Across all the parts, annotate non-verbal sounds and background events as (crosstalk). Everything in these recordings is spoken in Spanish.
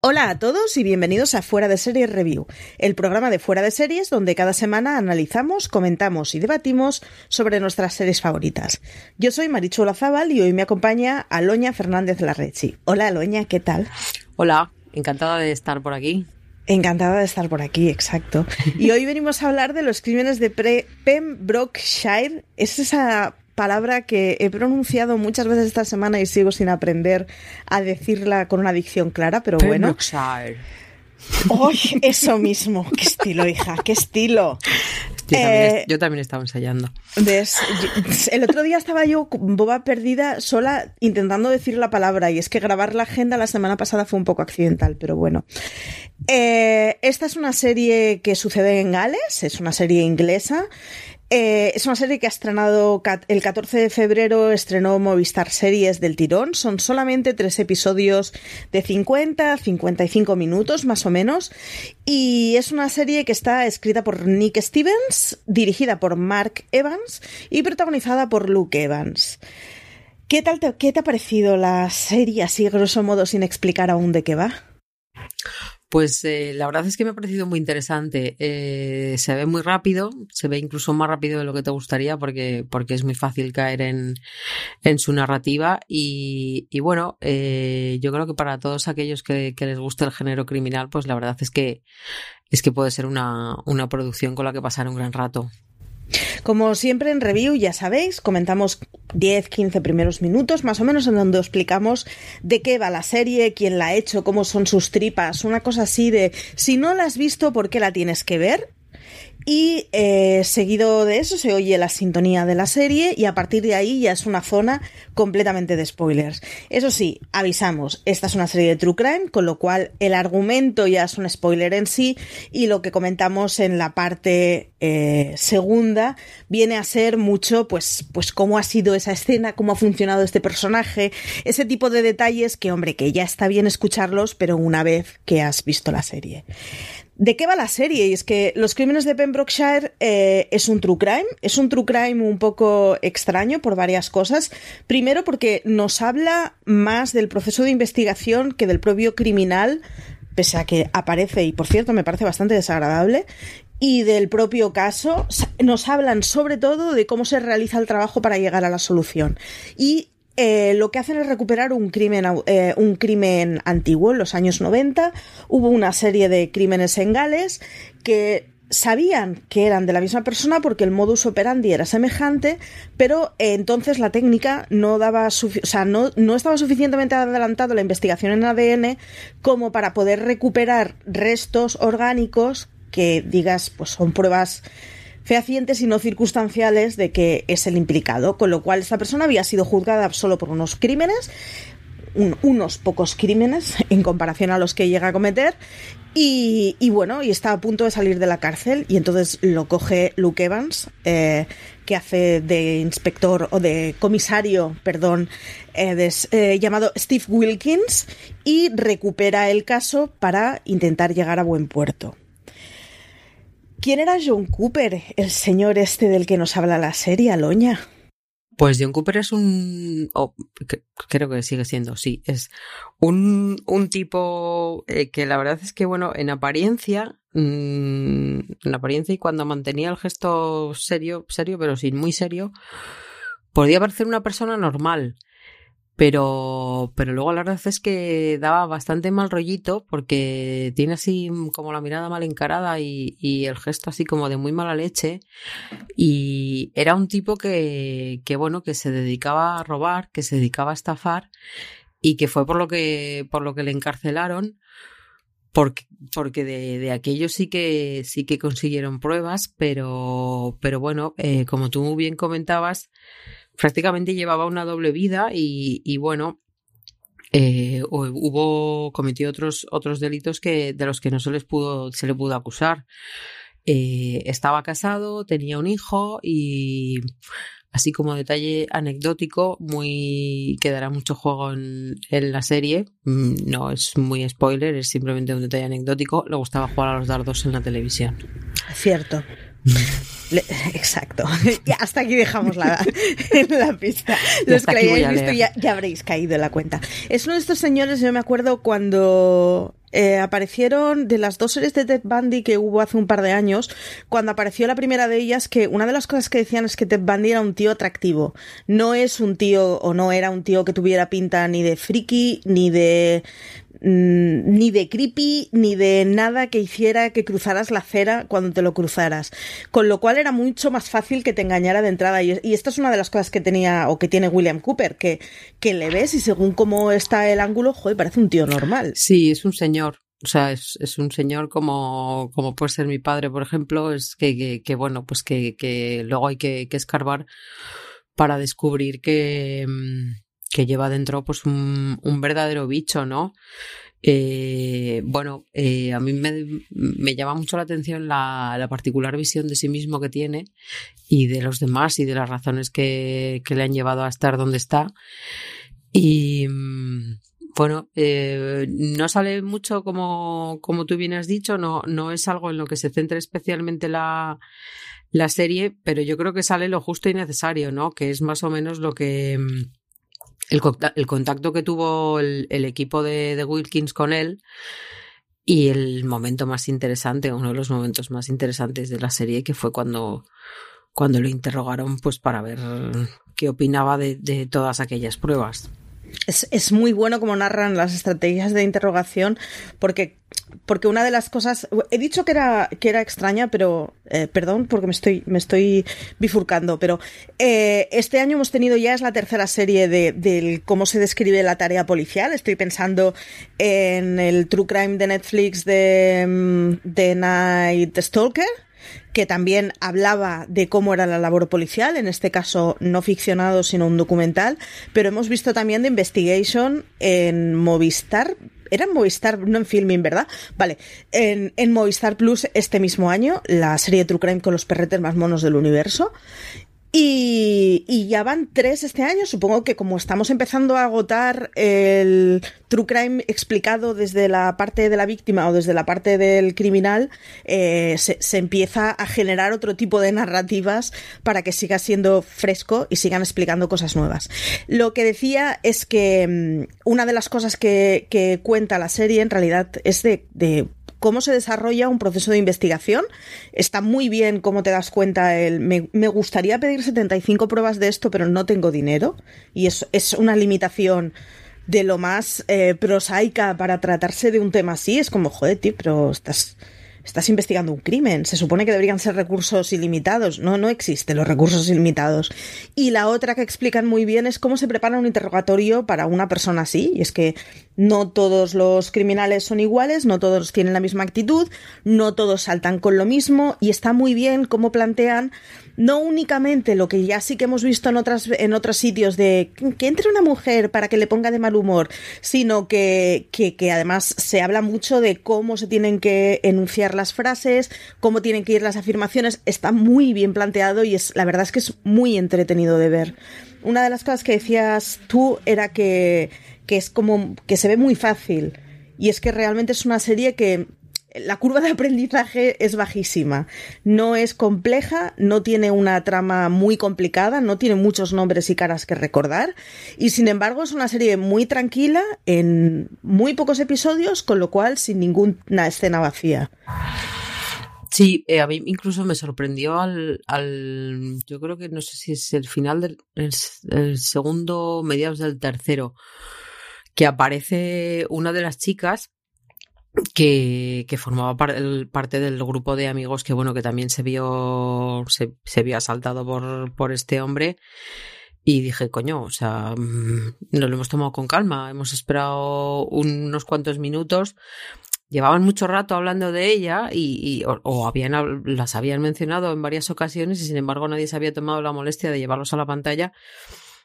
Hola a todos y bienvenidos a Fuera de Series Review, el programa de Fuera de Series donde cada semana analizamos, comentamos y debatimos sobre nuestras series favoritas. Yo soy Marichu Zaval y hoy me acompaña Aloña Fernández Larrechi. Hola Aloña, ¿qué tal? Hola, encantada de estar por aquí. Encantada de estar por aquí, exacto. Y hoy venimos a hablar de los crímenes de Pembrokeshire. Es esa palabra que he pronunciado muchas veces esta semana y sigo sin aprender a decirla con una dicción clara, pero bueno. ¡Ay, (laughs) eso mismo! ¡Qué estilo, hija! ¡Qué estilo! Eh, yo también, estaba ensayando. el otro día estaba yo boba perdida sola intentando decir la palabra y es que grabar la agenda la semana pasada fue un poco accidental, pero bueno. Eh, esta es una serie que sucede en Gales, es una serie inglesa eh, es una serie que ha estrenado el 14 de febrero, estrenó Movistar Series del tirón. Son solamente tres episodios de 50, 55 minutos más o menos. Y es una serie que está escrita por Nick Stevens, dirigida por Mark Evans y protagonizada por Luke Evans. ¿Qué tal qué te ha parecido la serie así, grosso modo, sin explicar aún de qué va? Pues eh, la verdad es que me ha parecido muy interesante. Eh, se ve muy rápido, se ve incluso más rápido de lo que te gustaría porque, porque es muy fácil caer en, en su narrativa y, y bueno, eh, yo creo que para todos aquellos que, que, les guste el género criminal, pues la verdad es que, es que puede ser una, una producción con la que pasar un gran rato. Como siempre en review, ya sabéis, comentamos 10-15 primeros minutos, más o menos, en donde explicamos de qué va la serie, quién la ha hecho, cómo son sus tripas, una cosa así de si no la has visto, ¿por qué la tienes que ver? Y eh, seguido de eso se oye la sintonía de la serie y a partir de ahí ya es una zona completamente de spoilers. Eso sí, avisamos, esta es una serie de True Crime, con lo cual el argumento ya es un spoiler en sí y lo que comentamos en la parte eh, segunda viene a ser mucho pues, pues cómo ha sido esa escena, cómo ha funcionado este personaje, ese tipo de detalles que hombre, que ya está bien escucharlos, pero una vez que has visto la serie. ¿De qué va la serie? Y es que Los Crímenes de Pembrokeshire eh, es un true crime. Es un true crime un poco extraño por varias cosas. Primero porque nos habla más del proceso de investigación que del propio criminal, pese a que aparece, y por cierto me parece bastante desagradable, y del propio caso. Nos hablan sobre todo de cómo se realiza el trabajo para llegar a la solución. Y eh, lo que hacen es recuperar un crimen, eh, un crimen antiguo en los años 90. Hubo una serie de crímenes en Gales que sabían que eran de la misma persona porque el modus operandi era semejante, pero eh, entonces la técnica no daba, o sea, no, no estaba suficientemente adelantado la investigación en ADN como para poder recuperar restos orgánicos que digas, pues son pruebas fehacientes y no circunstanciales de que es el implicado, con lo cual esta persona había sido juzgada solo por unos crímenes, unos pocos crímenes (laughs) en comparación a los que llega a cometer, y, bueno, y está a punto de salir de la cárcel, y entonces lo coge Luke Evans, eh, que hace de inspector o de comisario, perdón, eh, eh, llamado Steve Wilkins, y recupera el caso para intentar llegar a buen puerto. ¿Quién era John Cooper, el señor este del que nos habla la serie, Aloña? Pues John Cooper es un. creo que sigue siendo, sí. Es un, un tipo eh, que la verdad es que, bueno, en apariencia. Mm, en apariencia y cuando mantenía el gesto serio, serio, pero sin muy serio, podía parecer una persona normal. Pero, pero luego la verdad es que daba bastante mal rollito porque tiene así como la mirada mal encarada y, y el gesto así como de muy mala leche. Y era un tipo que, que, bueno, que se dedicaba a robar, que se dedicaba a estafar y que fue por lo que, por lo que le encarcelaron. Porque, porque de, de aquello sí que sí que consiguieron pruebas, pero, pero bueno, eh, como tú muy bien comentabas, prácticamente llevaba una doble vida y, bueno, eh, hubo cometió otros otros delitos que de los que no se les pudo se le pudo acusar. Eh, estaba casado tenía un hijo y así como detalle anecdótico muy que dará mucho juego en, en, la serie. Mm, no es muy spoiler es simplemente un detalle anecdótico. Le gustaba jugar a los dardos en la televisión. Cierto exacto. (laughs) Hasta aquí dejamos la, (laughs) la pista. Los que la hayáis visto ya, ya, habréis caído en la cuenta. Es uno de estos señores, yo me acuerdo cuando eh, aparecieron de las dos series de Ted Bundy que hubo hace un par de años, cuando apareció la primera de ellas, que una de las cosas que decían es que Ted Bundy era un tío atractivo. No es un tío, o no era un tío que tuviera pinta ni de friki, ni de ni de creepy, ni de nada que hiciera que cruzaras la acera cuando te lo cruzaras. Con lo cual era mucho más fácil que te engañara de entrada. Y, esta es una de las cosas que tenía o que tiene William Cooper, que, que le ves y según cómo está el ángulo, joder, parece un tío normal. Sí, es un señor. O sea, es, un señor como, como puede ser mi padre, por ejemplo, es que, bueno, pues que, luego hay que, que escarbar para descubrir que, mm, que lleva dentro pues un, verdadero bicho, ¿no? Eh, bueno, eh, a mí me, me, llama mucho la atención la, la, particular visión de sí mismo que tiene y de los demás y de las razones que, que le han llevado a estar donde está. Y mm, bueno, eh, no sale mucho como, como tú bien has dicho, no, no es algo en lo que se centre especialmente la, la serie, pero yo creo que sale lo justo y necesario, ¿no? Que es más o menos lo que mm, el, el contacto que tuvo el, el equipo de, de, Wilkins con él y el momento más interesante, uno de los momentos más interesantes de la serie, que fue cuando, cuando lo interrogaron pues para ver qué opinaba de, todas aquellas pruebas. Es, es, muy bueno como narran las estrategias de interrogación, porque, porque una de las cosas. He dicho que era, que era extraña, pero. Eh, perdón, porque me estoy, me estoy bifurcando, pero eh, este año hemos tenido ya es la tercera serie de, de cómo se describe la tarea policial. Estoy pensando en el True Crime de Netflix de, mm, de Night Stalker que también hablaba de cómo era la labor policial, en este caso no ficcionado, sino un documental, pero hemos visto también de Investigation en Movistar, era en Movistar, no en Filming, ¿verdad? Vale, en, en, Movistar Plus este mismo año, la serie True Crime con los perretes más monos del universo. Y, y, ya van tres este año. Supongo que como estamos empezando a agotar el true crime explicado desde la parte de la víctima o desde la parte del criminal, eh, se, se, empieza a generar otro tipo de narrativas para que siga siendo fresco y sigan explicando cosas nuevas. Lo que decía es que um, una de las cosas que, que, cuenta la serie en realidad es de, de cómo se desarrolla un proceso de investigación. Está muy bien cómo te das cuenta el me, me gustaría pedir 75 pruebas de esto, pero no tengo dinero. Y es, es una limitación de lo más eh, prosaica para tratarse de un tema así. Es como, joder, tío, pero estás estás investigando un crimen. Se supone que deberían ser recursos ilimitados. No, no existen los recursos ilimitados. Y la otra que explican muy bien es cómo se prepara un interrogatorio para una persona así. Y es que no todos los criminales son iguales, no todos tienen la misma actitud, no todos saltan con lo mismo. Y está muy bien cómo plantean no únicamente lo que ya sí que hemos visto en otras en otros sitios de que entre una mujer para que le ponga de mal humor, sino que, que, que además se habla mucho de cómo se tienen que enunciar las frases, cómo tienen que ir las afirmaciones, está muy bien planteado y es la verdad es que es muy entretenido de ver. Una de las cosas que decías tú era que, que es como que se ve muy fácil y es que realmente es una serie que la curva de aprendizaje es bajísima. No es compleja, no tiene una trama muy complicada, no tiene muchos nombres y caras que recordar. Y sin embargo es una serie muy tranquila, en muy pocos episodios, con lo cual sin ninguna escena vacía. Sí, eh, a mí incluso me sorprendió al, al, yo creo que no sé si es el final del el, segundo, mediados del tercero, que aparece una de las chicas que, formaba parte del grupo de amigos que bueno que también se vio se, vio asaltado por, por este hombre. Y dije coño o sea mm, nos lo hemos tomado con calma. Hemos esperado unos cuantos minutos. Llevaban mucho rato hablando de ella y, y o, o, habían las habían mencionado en varias ocasiones y sin embargo nadie se había tomado la molestia de llevarlos a la pantalla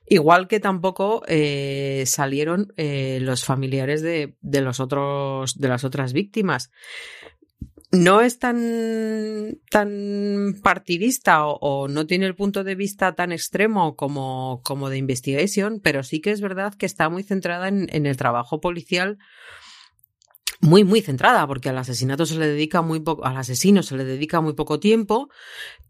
Igual que tampoco eh, salieron eh, los familiares de, de, los otros, de las otras víctimas. No es tan, tan partidista o, no tiene el punto de vista tan extremo como, como de Investigation, pero sí que es verdad que está muy centrada en, en el trabajo policial muy, muy centrada, porque al asesinato se le dedica muy poco, al asesino se le dedica muy poco tiempo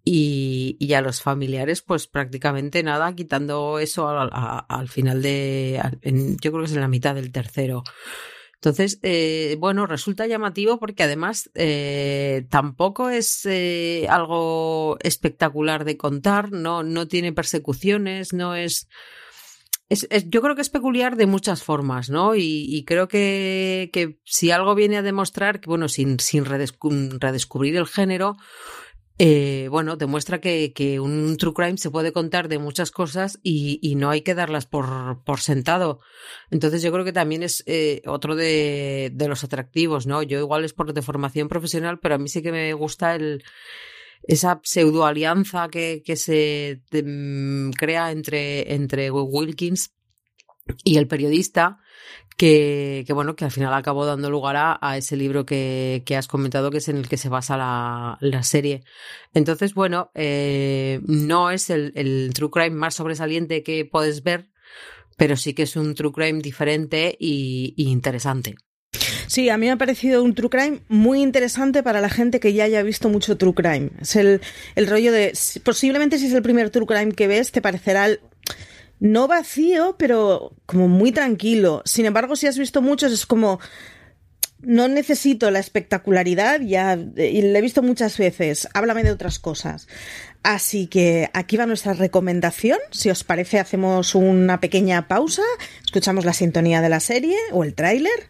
y, y a los familiares, pues prácticamente nada, quitando eso al, final de, yo creo que es en la mitad del tercero. Entonces, eh, bueno, resulta llamativo porque además eh, tampoco es eh, algo espectacular de contar, no, no tiene persecuciones, no es yo creo que es peculiar de muchas formas, ¿no? Y, creo que, si algo viene a demostrar, que bueno, sin, sin redescubrir el género, eh, bueno, demuestra que, un true crime se puede contar de muchas cosas y, no hay que darlas por, sentado. Entonces yo creo que también es eh, otro de, de, los atractivos, ¿no? Yo igual es por de formación profesional, pero a mí sí que me gusta el, esa pseudoalianza que, que se mm, crea entre, entre Wilkins y el periodista, que, que, bueno, que al final acabó dando lugar a, ese libro que, que, has comentado, que es en el que se basa la, la serie. Entonces, bueno, eh, no es el, true crime más sobresaliente que puedes ver, pero sí que es un true crime diferente y interesante. Sí, a mí me ha parecido un true crime muy interesante para la gente que ya haya visto mucho true crime. Es el, el rollo de, posiblemente si es el primer true crime que ves, te parecerá no vacío, pero como muy tranquilo. Sin embargo, si has visto muchos, es como, no necesito la espectacularidad, ya y le he visto muchas veces. Háblame de otras cosas. Así que aquí va nuestra recomendación. Si os parece, hacemos una pequeña pausa, escuchamos la sintonía de la serie o el tráiler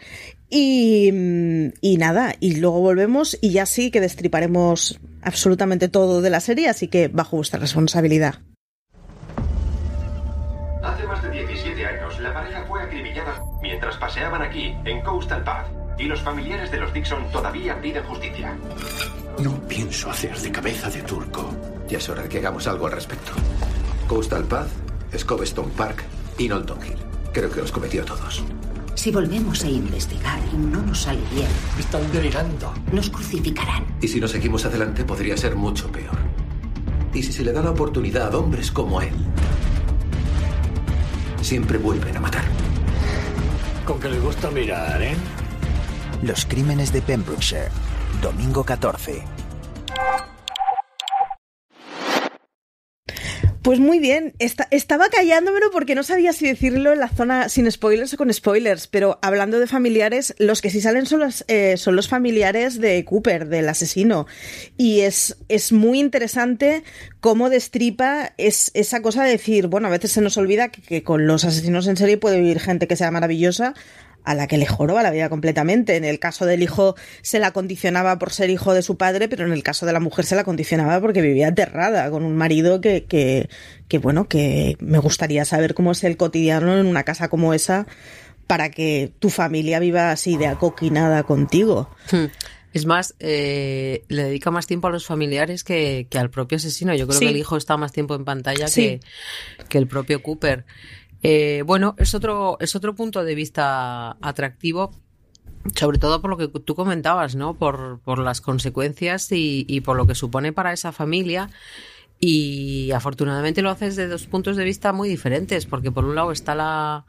y, y, nada, y luego volvemos y ya sí que destriparemos absolutamente todo de la serie, así que bajo vuestra responsabilidad. Hace más de 17 años, la pareja fue acribillada mientras paseaban aquí, en Coastal Path, y los familiares de los Dixon todavía piden justicia. No pienso hacer de cabeza de turco. Ya es hora de que hagamos algo al respecto. Coastal Path, Scobestone Park y Knowlton Hill. Creo que los cometió todos. Si volvemos a investigar y no nos sale bien... Están delirando. Nos crucificarán. Y si no seguimos adelante podría ser mucho peor. Y si se le da la oportunidad a hombres como él, siempre vuelven a matar. Con que le gusta mirar, ¿eh? Los crímenes de Pembrokeshire. Domingo 14. Pues muy bien, estaba callándomelo porque no sabía si decirlo en la zona sin spoilers o con spoilers, pero hablando de familiares, los que sí salen son los, eh, son los familiares de Cooper, del asesino. Y es, es muy interesante cómo destripa es, esa cosa de decir, bueno, a veces se nos olvida que, que con los asesinos en serie puede vivir gente que sea maravillosa, a la que le joroba la vida completamente. En el caso del hijo se la condicionaba por ser hijo de su padre, pero en el caso de la mujer se la condicionaba porque vivía aterrada con un marido que, que, que bueno, que me gustaría saber cómo es el cotidiano en una casa como esa para que tu familia viva así de acoquinada contigo. Hmm. Es más, eh, le dedica más tiempo a los familiares que, que al propio asesino. Yo creo que el hijo está más tiempo en pantalla que, que el propio Cooper. Eh, bueno, es otro, es otro punto de vista atractivo sobre todo por lo que tú comentabas, ¿no? Por, por las consecuencias y, y, por lo que supone para esa familia. Y afortunadamente lo haces de dos puntos de vista muy diferentes, porque por un lado está la,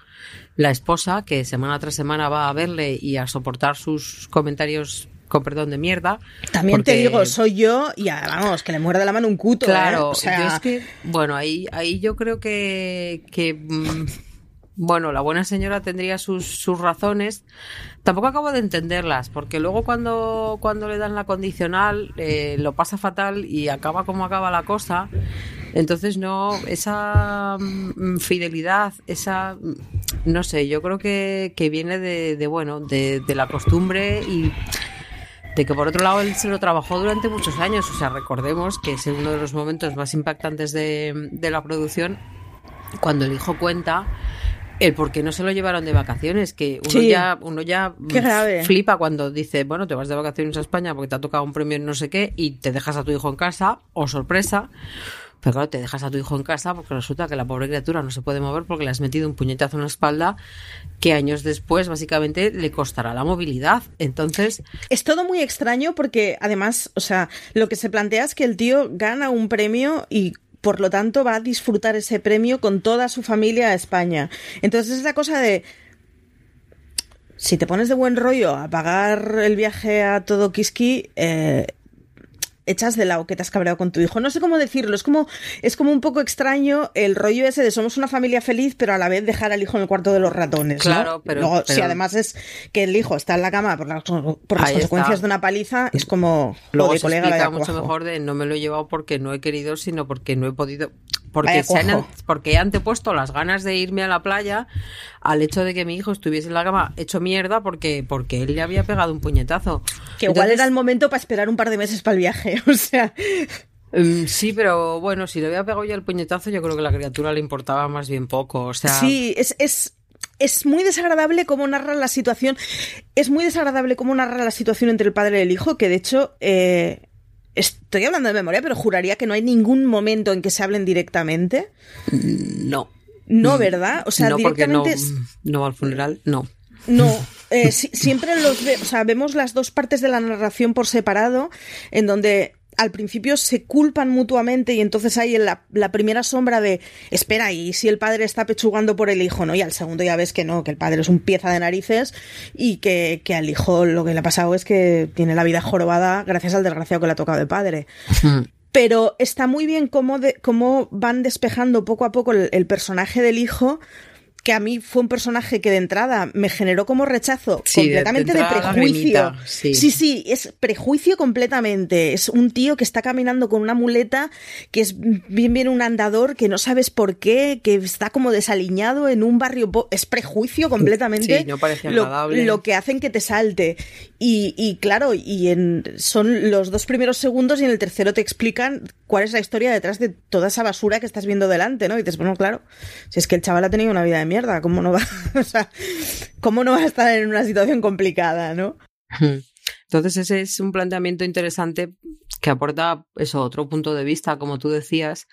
la esposa que semana tras semana va a verle y a soportar sus comentarios con perdón de mierda. También te digo, soy yo y vamos, que le muerde la mano un cuto. ¿eh? Claro, o sea... es que, bueno, ahí, ahí yo creo que, que mm, bueno, la buena señora tendría sus, sus razones. Tampoco acabo de entenderlas, porque luego cuando, cuando le dan la condicional eh, lo pasa fatal y acaba como acaba la cosa. Entonces, no, esa mm, fidelidad, esa, mm, no sé, yo creo que, que viene de, de bueno, de, de la costumbre y de que por otro lado él se lo trabajó durante muchos años. O sea, recordemos que es uno de los momentos más impactantes de, de la producción cuando el hijo cuenta el por qué no se lo llevaron de vacaciones, que uno ya, uno ya flipa cuando dice, bueno, te vas de vacaciones a España porque te ha tocado un premio en no sé qué y te dejas a tu hijo en casa, o sorpresa, pero claro, te dejas a tu hijo en casa porque resulta que la pobre criatura no se puede mover porque le has metido un puñetazo en la espalda que años después básicamente le costará la movilidad. Entonces... Es todo muy extraño porque además, o sea, lo que se plantea es que el tío gana un premio y por lo tanto va a disfrutar ese premio con toda su familia a España. Entonces es la cosa de si te pones de buen rollo a pagar el viaje a todo Kiski, eh, echas de lado que te has cabreado con tu hijo. No sé cómo decirlo, es como, es como un poco extraño el rollo ese de somos una familia feliz, pero a la vez dejar al hijo en el cuarto de los ratones. Claro, pero, Luego, si además es que el hijo está en la cama por las, por las consecuencias de una paliza, es como Luego se colega explica mucho mejor de no me lo he llevado porque no he querido, sino porque no he podido. Porque, se han, porque he antepuesto las ganas de irme a la playa al hecho de que mi hijo estuviese en la cama hecho mierda porque, porque él le había pegado un puñetazo. Que igual era el momento para esperar un par de meses para el viaje, (laughs) o sea. Mm, sí, pero bueno, si le había pegado ya el puñetazo, yo creo que la criatura le importaba más bien poco. O sea. Sí, es, es, es muy desagradable cómo narra la situación. Es muy desagradable cómo narra la situación entre el padre y el hijo, que de hecho. Eh, estoy hablando de memoria, pero juraría que no hay ningún momento en que se hablen directamente. Mm, no. No, ¿verdad? O sea, no, directamente. No, no al funeral, no. No, eh, siempre los o sea, vemos las dos partes de la narración por separado, en donde al principio se culpan mutuamente y entonces hay la, la, primera sombra de espera y si el padre está pechugando por el hijo, ¿no? Y al segundo ya ves que no, que el padre es un pieza de narices y que, que al hijo lo que le ha pasado es que tiene la vida jorobada gracias al desgraciado que le ha tocado de padre. Pero está muy bien cómo, de, cómo van despejando poco a poco el, el personaje del hijo que a mí fue un personaje que de entrada me generó como rechazo completamente de, prejuicio. sí. sí. es prejuicio completamente. Es un tío que está caminando con una muleta, que es bien bien un andador, que no sabes por qué, que está como desaliñado en un barrio. Es prejuicio completamente. Sí, no parece agradable. Lo, que hacen que te salte. Y, y claro, y en, son los dos primeros segundos y en el tercero te explican cuál es la historia detrás de toda esa basura que estás viendo delante, ¿no? Y dices, bueno, claro, si es que el chaval ha tenido una vida de mierda, ¿cómo no va, (laughs) o sea, cómo no va a estar en una situación complicada, ¿no? Entonces ese es un planteamiento interesante que aporta eso, otro punto de vista, como tú decías,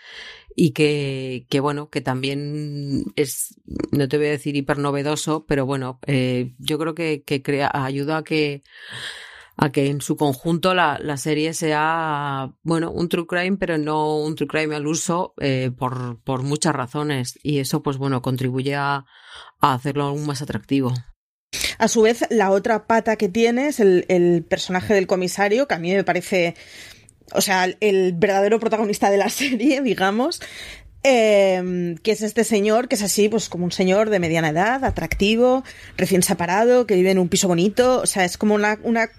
y que, que bueno, que también es, no te voy a decir hiper novedoso, pero bueno, eh, yo creo que, que crea, ayuda a que a que en su conjunto la, la, serie sea, bueno, un true crime, pero no un true crime al uso eh, por, por muchas razones. Y eso, pues bueno, contribuye a, a, hacerlo aún más atractivo. A su vez, la otra pata que tiene es el, el personaje del comisario, que a mí me parece, o sea, el verdadero protagonista de la (laughs) serie, digamos, eh, que es este señor, que es así, pues como un señor de mediana edad, atractivo, recién separado, que vive en un piso bonito, o sea, es como una, una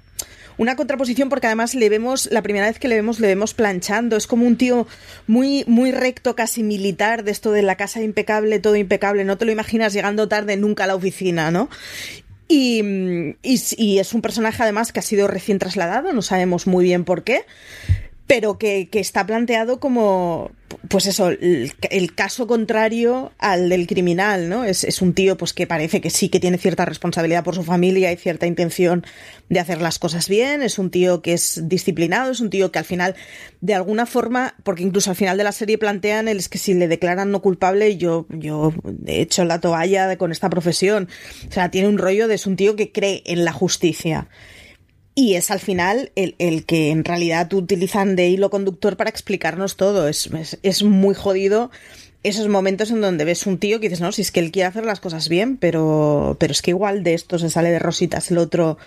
una contraposición porque además le vemos, la primera vez que le vemos, le vemos planchando. Es como un tío muy, muy recto, casi militar, de esto de la casa impecable, todo impecable. No te lo imaginas llegando tarde nunca a la oficina, ¿no? Y, y, y, es un personaje además que ha sido recién trasladado, no sabemos muy bien por qué, pero que, que está planteado como, pues eso, el, caso contrario al del criminal, ¿no? Es, es, un tío pues que parece que sí que tiene cierta responsabilidad por su familia y cierta intención de hacer las cosas bien, es un tío que es disciplinado, es un tío que al final, de alguna forma, porque incluso al final de la serie plantean el es que si le declaran no culpable, yo, yo he hecho la toalla con esta profesión. O sea, tiene un rollo de es un tío que cree en la justicia. Y es al final el, el, que en realidad utilizan de hilo conductor para explicarnos todo. Es, es, muy jodido esos momentos en donde ves un tío que dices, no, si es que él quiere hacer las cosas bien, pero, pero es que igual de esto se sale de rositas el otro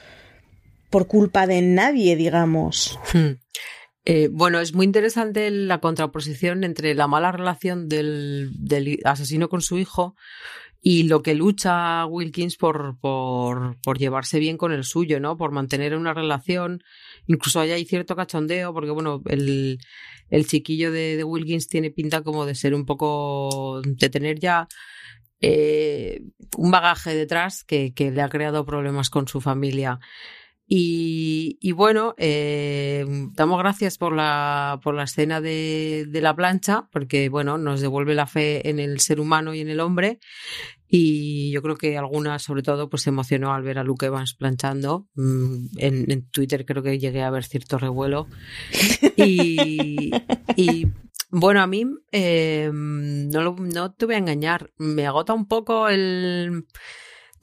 por culpa de nadie, digamos. Hmm. Eh, bueno, es muy interesante la contraposición entre la mala relación del, del asesino con su hijo y lo que lucha Wilkins por, por, llevarse bien con el suyo, ¿no? Por mantener una relación. Incluso hay cierto cachondeo, porque bueno, el, el chiquillo de, Wilkins tiene pinta como de ser un poco. de tener ya. Eh, un bagaje detrás que, le ha creado problemas con su familia. Y, y, bueno, eh, damos gracias por la, por la escena de, de, la plancha, porque bueno, nos devuelve la fe en el ser humano y en el hombre. Y yo creo que alguna, sobre todo, pues se emocionó al ver a Luke Evans planchando. Mm, en, en Twitter creo que llegué a ver cierto revuelo. Y, bueno, a mí eh, no, lo, no te voy a engañar, me agota un poco el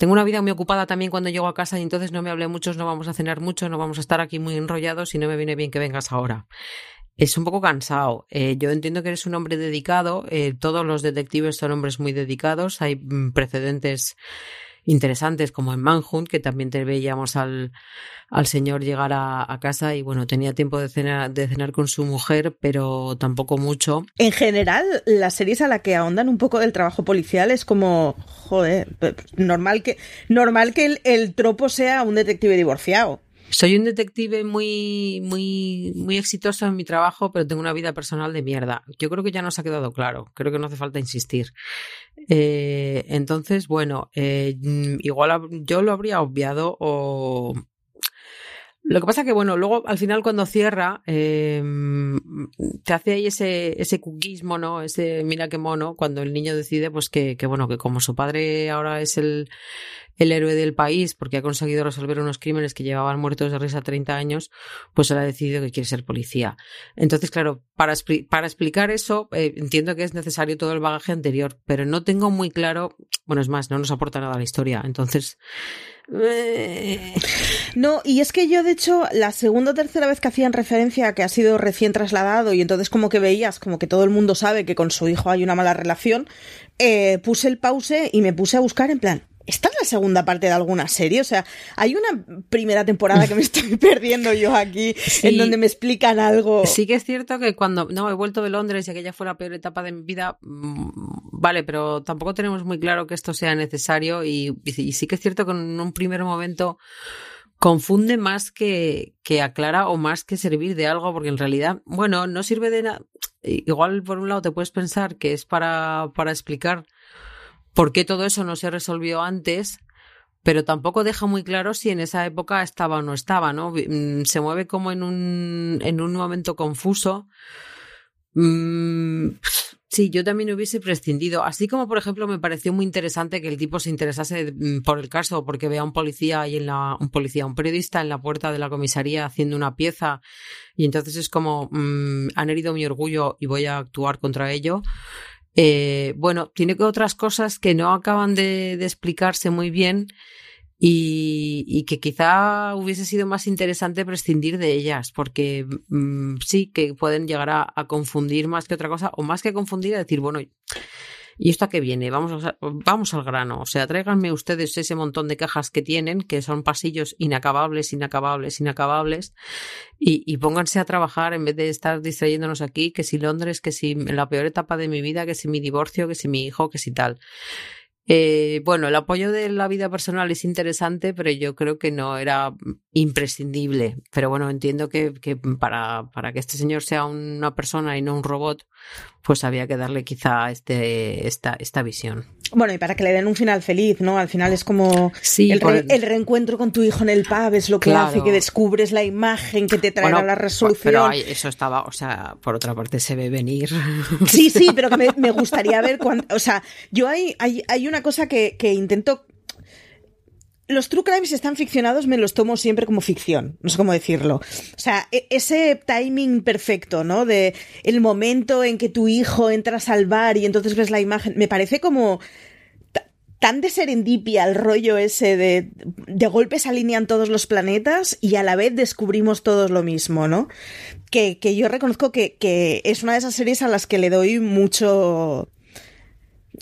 tengo una vida muy ocupada también cuando llego a casa y entonces no me hablé mucho, no vamos a cenar mucho, no vamos a estar aquí muy enrollados y no me viene bien que vengas ahora. Es un poco cansado. Eh, yo entiendo que eres un hombre dedicado. Eh, todos los detectives son hombres muy dedicados. Hay mm, precedentes interesantes, como en Manhunt, que también te veíamos al, al señor llegar a, casa y bueno, tenía tiempo de cenar, de cenar con su mujer, pero tampoco mucho. En general, las series a la que ahondan un poco del trabajo policial es como, joder, normal que, normal que el tropo sea un detective divorciado. Soy un detective muy, muy, muy exitoso en mi trabajo, pero tengo una vida personal de mierda. Yo creo que ya nos ha quedado claro. Creo que no hace falta insistir. Eh, entonces, bueno, eh, igual yo lo habría obviado o, lo que pasa que, bueno, luego al final cuando cierra, eh, te hace ahí ese, ese cuquismo, ¿no? Ese mira qué mono, cuando el niño decide, pues que, que bueno, que como su padre ahora es el, el héroe del país porque ha conseguido resolver unos crímenes que llevaban muertos de risa 30 años, pues él ha decidido que quiere ser policía. Entonces, claro, para, explicar eso, eh, entiendo que es necesario todo el bagaje anterior, pero no tengo muy claro, bueno, es más, no nos aporta nada la historia. Entonces, no, y es que yo, de hecho, la segunda o tercera vez que hacían referencia a que ha sido recién trasladado y entonces como que veías como que todo el mundo sabe que con su hijo hay una mala relación, eh, puse el pause y me puse a buscar en plan, ¿Esta es la segunda parte de alguna serie? O sea, hay una primera temporada que me (laughs) estoy perdiendo yo aquí, sí, en donde me explican algo. Sí que es cierto que cuando no he vuelto de Londres y aquella fue la peor etapa de mi vida, vale, pero tampoco tenemos muy claro que esto sea necesario y, y sí que es cierto que en un primer momento confunde más que, que aclara o más que servir de algo, porque en realidad, bueno, no sirve de nada. Igual por un lado te puedes pensar que es para, para explicar por qué todo eso no se resolvió antes, pero tampoco deja muy claro si en esa época estaba o no estaba, ¿no? Mm, se mueve como en un, en un momento confuso. Mm, sí, yo también hubiese prescindido. Así como, por ejemplo, me pareció muy interesante que el tipo se interesase mm, por el caso, porque vea a un policía ahí en un policía, un periodista en la puerta de la comisaría haciendo una pieza, y entonces es como han herido mi orgullo y voy a actuar contra ello. Eh, bueno, tiene que otras cosas que no acaban de, explicarse muy bien y, que quizá hubiese sido más interesante prescindir de ellas, porque mmm, sí que pueden llegar a, a, confundir más que otra cosa, o más que confundir, a decir, bueno, ¿Y esto a qué viene? Vamos, vamos al grano. O sea, tráiganme ustedes ese montón de cajas que tienen, que son pasillos inacabables, inacabables, inacabables, y, y pónganse a trabajar en vez de estar distrayéndonos aquí, que si Londres, que si la peor etapa de mi vida, que si mi divorcio, que si mi hijo, que si tal. Eh, bueno, el apoyo de la vida personal es interesante, pero yo creo que no era imprescindible. Pero bueno, entiendo que, que para, para, que este señor sea una persona y no un robot, pues había que darle quizá este, esta, esta visión. Bueno, y para que le den un final feliz, ¿no? Al final es como sí, el, re, el, reencuentro con tu hijo en el pub es lo que claro. hace que descubres la imagen que te traerá bueno, la resolución. Pero hay, eso estaba, o sea, por otra parte se ve venir. Sí, sí, pero (laughs) que me, me gustaría ver cuando, o sea, yo hay, hay, hay una cosa que, que intento los true crimes están ficcionados, me los tomo siempre como ficción, no sé cómo decirlo. O sea, ese timing perfecto, ¿no? De el momento en que tu hijo entra a salvar y entonces ves la imagen, me parece como tan de serendipia el rollo ese de de golpe se alinean todos los planetas y a la vez descubrimos todos lo mismo, ¿no? Que, que yo reconozco que, que es una de esas series a las que le doy mucho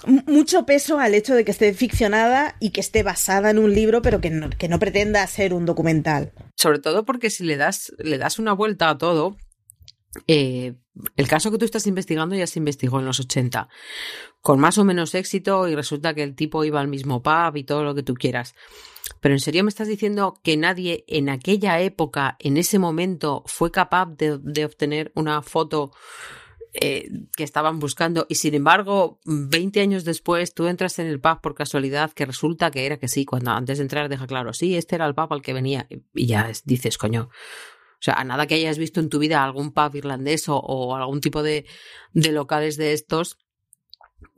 mucho peso al hecho de que esté ficcionada y que esté basada en un libro, pero que no, que no pretenda ser un documental. Sobre todo porque si le das, le das una vuelta a todo, eh, el caso que tú estás investigando ya se investigó en los 80, con más o menos éxito y resulta que el tipo iba al mismo pub y todo lo que tú quieras. Pero en serio me estás diciendo que nadie en aquella época, en ese momento, fue capaz de, de obtener una foto eh, que estaban buscando. Y sin embargo 20 años después tú entras en el pub por casualidad que resulta que era que sí, cuando antes de entrar deja claro, sí, este era el pub al que venía. Y ya dices, coño, o sea, a nada que hayas visto en tu vida algún pub irlandés o, o algún tipo de, de locales de estos,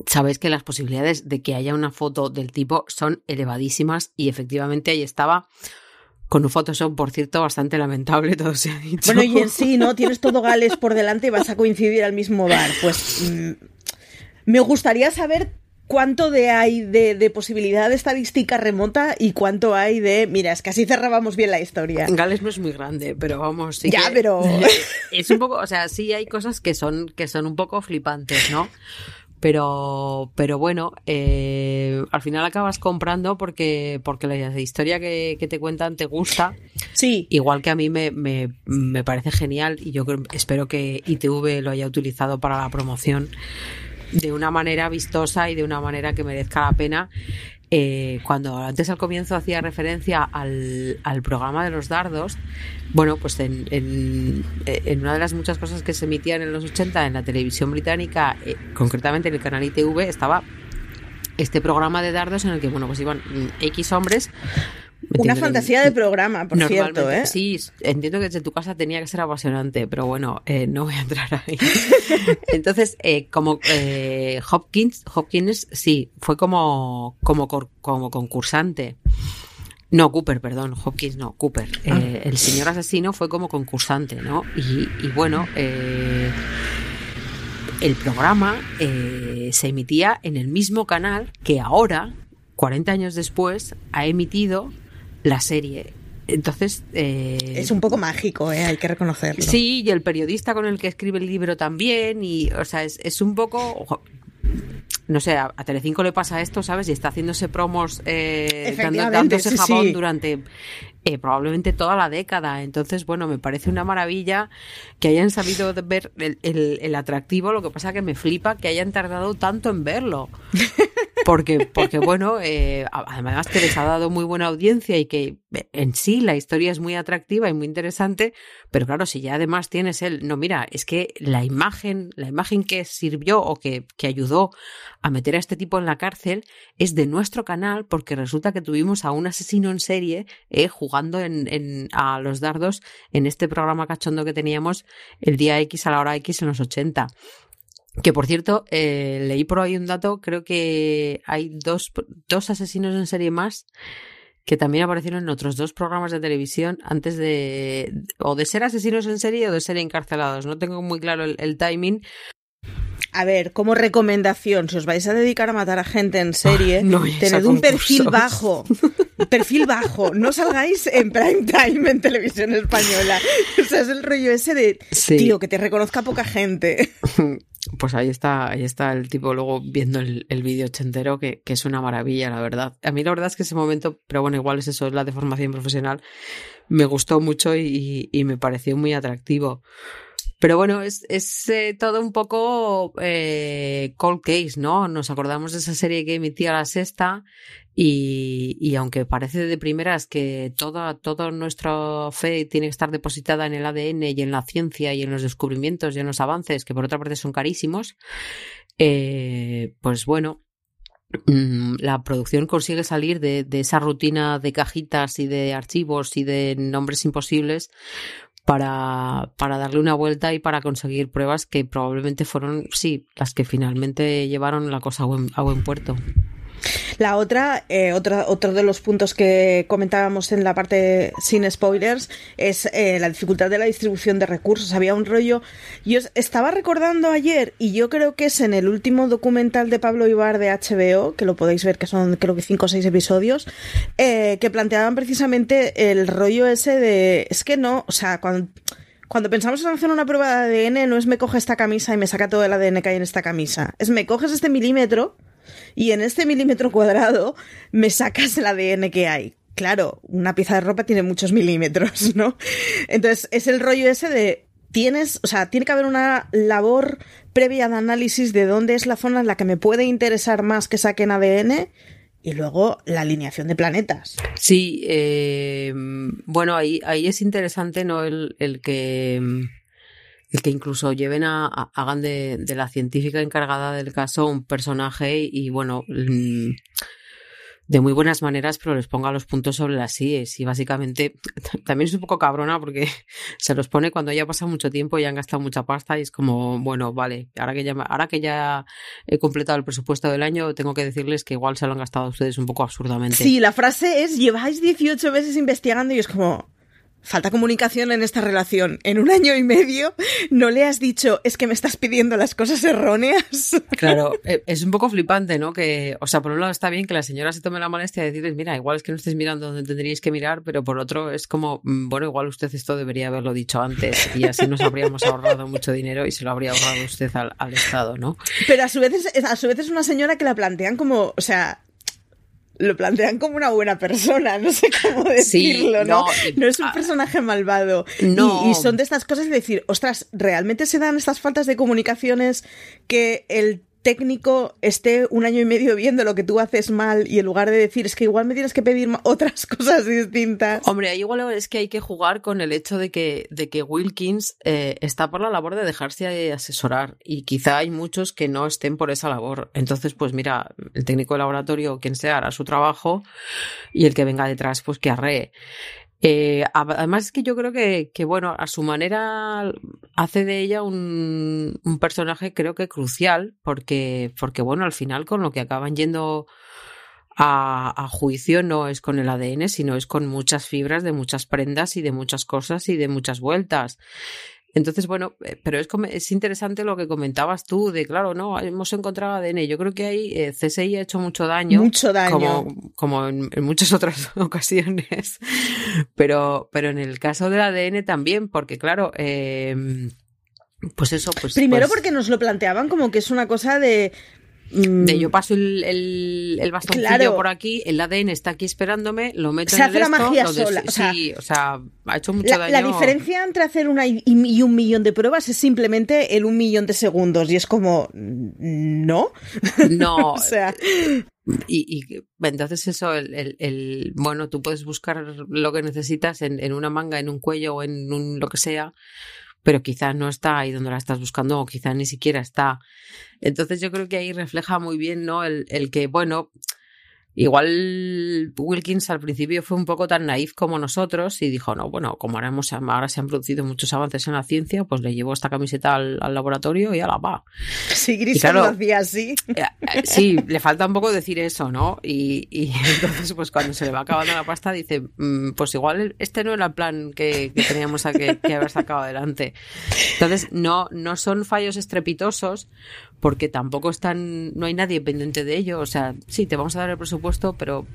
sabes que las posibilidades de que haya una foto del tipo son elevadísimas y efectivamente ahí estaba con un Photoshop, por cierto, bastante lamentable, todo se ha dicho. Bueno, y en sí, ¿no? Tienes todo Gales por delante y vas a coincidir al mismo bar. Pues mmm, me gustaría saber cuánto de hay de, de, posibilidad de estadística remota y cuánto hay de, mira, es que así cerrábamos bien la historia. Gales no es muy grande, pero vamos, sí Ya, que pero... (laughs) Es un poco, o sea, sí hay cosas que son, que son un poco flipantes, ¿no? Pero, pero bueno, eh, al final acabas comprando porque, porque la historia que, que, te cuentan te gusta. Sí. Igual que a mí me, me, me parece genial y yo creo, espero que ITV lo haya utilizado para la promoción de una manera vistosa y de una manera que merezca la pena. Eh, cuando antes al comienzo hacía referencia al, programa de los dardos, bueno, pues en, una de las muchas cosas que se emitían en los 80 en la televisión británica, eh, concretamente en el canal ITV, estaba este programa de dardos en el que, bueno, pues iban X hombres una fantasía de programa, por cierto, ¿eh? Sí, entiendo que desde tu casa tenía que ser apasionante, pero bueno, eh, no voy a entrar ahí. (laughs) Entonces, eh, como eh, Hopkins, Hopkins sí, fue como, como, como concursante. No, Cooper, perdón, Hopkins no, Cooper. Ah. Eh, el señor asesino fue como concursante, ¿no? Y, y bueno, eh, el programa eh, se emitía en el mismo canal que ahora, 40 años después, ha emitido la serie. Entonces. Eh, es un poco mágico, ¿eh? hay que reconocerlo. Sí, y el periodista con el que escribe el libro también. Y, o sea, es, es un poco. No sé, a, a Telecinco le pasa esto, ¿sabes? Y está haciéndose promos, eh, dando, dándose sí, jabón sí. durante eh, probablemente toda la década. Entonces, bueno, me parece una maravilla que hayan sabido ver el, el, el atractivo. Lo que pasa que me flipa que hayan tardado tanto en verlo. (laughs) Porque, porque bueno, eh, además que les ha dado muy buena audiencia y que en sí la historia es muy atractiva y muy interesante, pero claro, si ya además tienes el, no, mira, es que la imagen, la imagen que sirvió o que, que ayudó a meter a este tipo en la cárcel es de nuestro canal, porque resulta que tuvimos a un asesino en serie eh, jugando en, en, a los dardos en este programa cachondo que teníamos el día X a la hora X en los 80. Que por cierto, eh, leí por ahí un dato, creo que hay dos, dos asesinos en serie más que también aparecieron en otros dos programas de televisión antes de o de ser asesinos en serie o de ser encarcelados. No tengo muy claro el, el timing, a ver, como recomendación, si os vais a dedicar a matar a gente en serie, (laughs) no tened un perfil bajo. Perfil bajo. No salgáis en prime time en televisión española. (laughs) O sea, es el rollo ese de, Sí. tío, que te reconozca poca gente. (laughs) Pues ahí está, ahí está el tipo luego viendo el, el vídeo ochentero, que, que es una maravilla, la verdad. A mí la verdad es que ese momento, pero bueno, igual es eso, es la deformación profesional, me gustó mucho y, y me pareció muy atractivo. Pero bueno, es, es eh, todo un poco eh, cold case, ¿no? Nos acordamos de esa serie que emitía la sexta y, aunque parece de primeras que toda, toda nuestra fe tiene que estar depositada en el ADN y en la ciencia y en los descubrimientos y en los avances, que por otra parte son carísimos, eh, pues bueno, mm, la producción consigue salir de, de esa rutina de cajitas y de archivos y de nombres imposibles para, para darle una vuelta y para conseguir pruebas que probablemente fueron, sí, las que finalmente llevaron la cosa a buen, a buen puerto. La otra, eh, otra, otro de los puntos que comentábamos en la parte sin spoilers es eh, la dificultad de la distribución de recursos. Había un rollo. Yo estaba recordando ayer, y yo creo que es en el último documental de Pablo Ibar de HBO, que lo podéis ver, que son creo que cinco o seis episodios, eh, que planteaban precisamente el rollo ese de. Es que no, o sea, cuando. Cuando pensamos en hacer una prueba de ADN, no es me coge esta camisa y me saca todo el ADN que hay en esta camisa. Es me coges este milímetro y en este milímetro cuadrado me sacas el ADN que hay. Claro, una pieza de ropa tiene muchos milímetros, ¿no? Entonces, es el rollo ese de tienes, o sea, tiene que haber una labor previa de análisis de dónde es la zona en la que me puede interesar más que saquen ADN y luego la alineación de planetas. Sí, eh, bueno, ahí, ahí es interesante, ¿no? El, el que el que incluso lleven a, a hagan de, de, la científica encargada del caso un personaje y, bueno, de muy buenas maneras, pero les ponga los puntos sobre las IES. Y básicamente (laughs) también es un poco cabrona porque (laughs) se los pone cuando ya pasa mucho tiempo y han gastado mucha pasta y es como, bueno, vale, ahora que ya, ahora que ya he completado el presupuesto del año, tengo que decirles que igual se lo han gastado ustedes un poco absurdamente. Sí, la frase es, lleváis 18 meses investigando y es como, falta comunicación en esta relación. En un año y medio no le has dicho, es que me estás pidiendo las cosas erróneas. (laughs) Claro, e, es un poco flipante, ¿no? Que, o sea, por un lado está bien que la señora se tome la molestia de decirles, mira, igual es que no estés mirando donde tendríais que mirar, pero por otro es como, mm, bueno, igual usted esto debería haberlo dicho antes y así nos habríamos ahorrado mucho dinero y se lo habría ahorrado usted al, al Estado, ¿no? Pero a su vez es, a su vez es una señora que la plantean como, o sea, lo plantean como una buena persona, no sé cómo decirlo, ¿no? No, es un ah. personaje malvado. No. Y, son de estas cosas de decir, ostras, ¿realmente se dan estas faltas de comunicaciones que el técnico esté un año y medio viendo lo que tú haces mal y en lugar de decir es que igual me tienes que pedir otras (laughs) cosas distintas. Hombre, ahí igual es que hay que jugar con el hecho de que, de que Wilkins eh, está por la labor de dejarse asesorar y quizá hay muchos que no estén por esa labor. Entonces, pues mira, el técnico de laboratorio, quien sea, hará su trabajo y el que venga detrás, pues que arree. Eh, además es que yo creo que, que, bueno, a su manera hace de ella un, un, personaje creo que crucial, porque, porque bueno, al final con lo que acaban yendo a, a, juicio no es con el ADN, sino es con muchas fibras de muchas prendas y de muchas cosas y de muchas vueltas. Entonces, bueno, eh, pero es, es interesante lo que comentabas tú de, claro, no, hemos encontrado ADN. Yo creo que ahí eh, CSI ha hecho mucho daño. Mucho daño. Como, como en, muchas (laughs) otras (laughs) ocasiones. Pero, pero en el caso del ADN también, porque claro, eh, pues eso, pues. Primero pues porque nos lo planteaban como que es una cosa de de yo mm. paso el, el, el bastoncillo por aquí, el ADN está aquí esperándome, lo meto Se en hace el la magia sola. sí, o sea, ha hecho mucho la, daño. La diferencia entre hacer una y, y, un millón de pruebas es simplemente el un millón de segundos. Y es como, ¿no? No. (laughs) o sea. Y, y, entonces eso, el, el, el, bueno, tú puedes buscar lo que necesitas en, en una manga, en un cuello o en un lo que sea, pero quizás no está ahí donde la estás buscando o quizás ni siquiera está. Entonces yo creo que ahí refleja muy bien, ¿no? El, el que, bueno, Igual Wilkins al principio fue un poco tan naif como nosotros y dijo, no, bueno, como ahora, hemos, ahora se han producido muchos avances en la ciencia, pues le llevo esta camiseta al, laboratorio y a la va. Sí, Grissom lo hacía así. Eh, eh, sí, le falta un poco decir eso, ¿no? Y, y, (laughs) entonces, pues cuando se le va acabando la pasta, dice, mm, pues igual este no era el plan que, que teníamos que, que haber sacado adelante. Entonces, no, no son fallos estrepitosos, porque tampoco están, no hay nadie pendiente de ello. O sea, sí, te vamos a dar el presupuesto, pero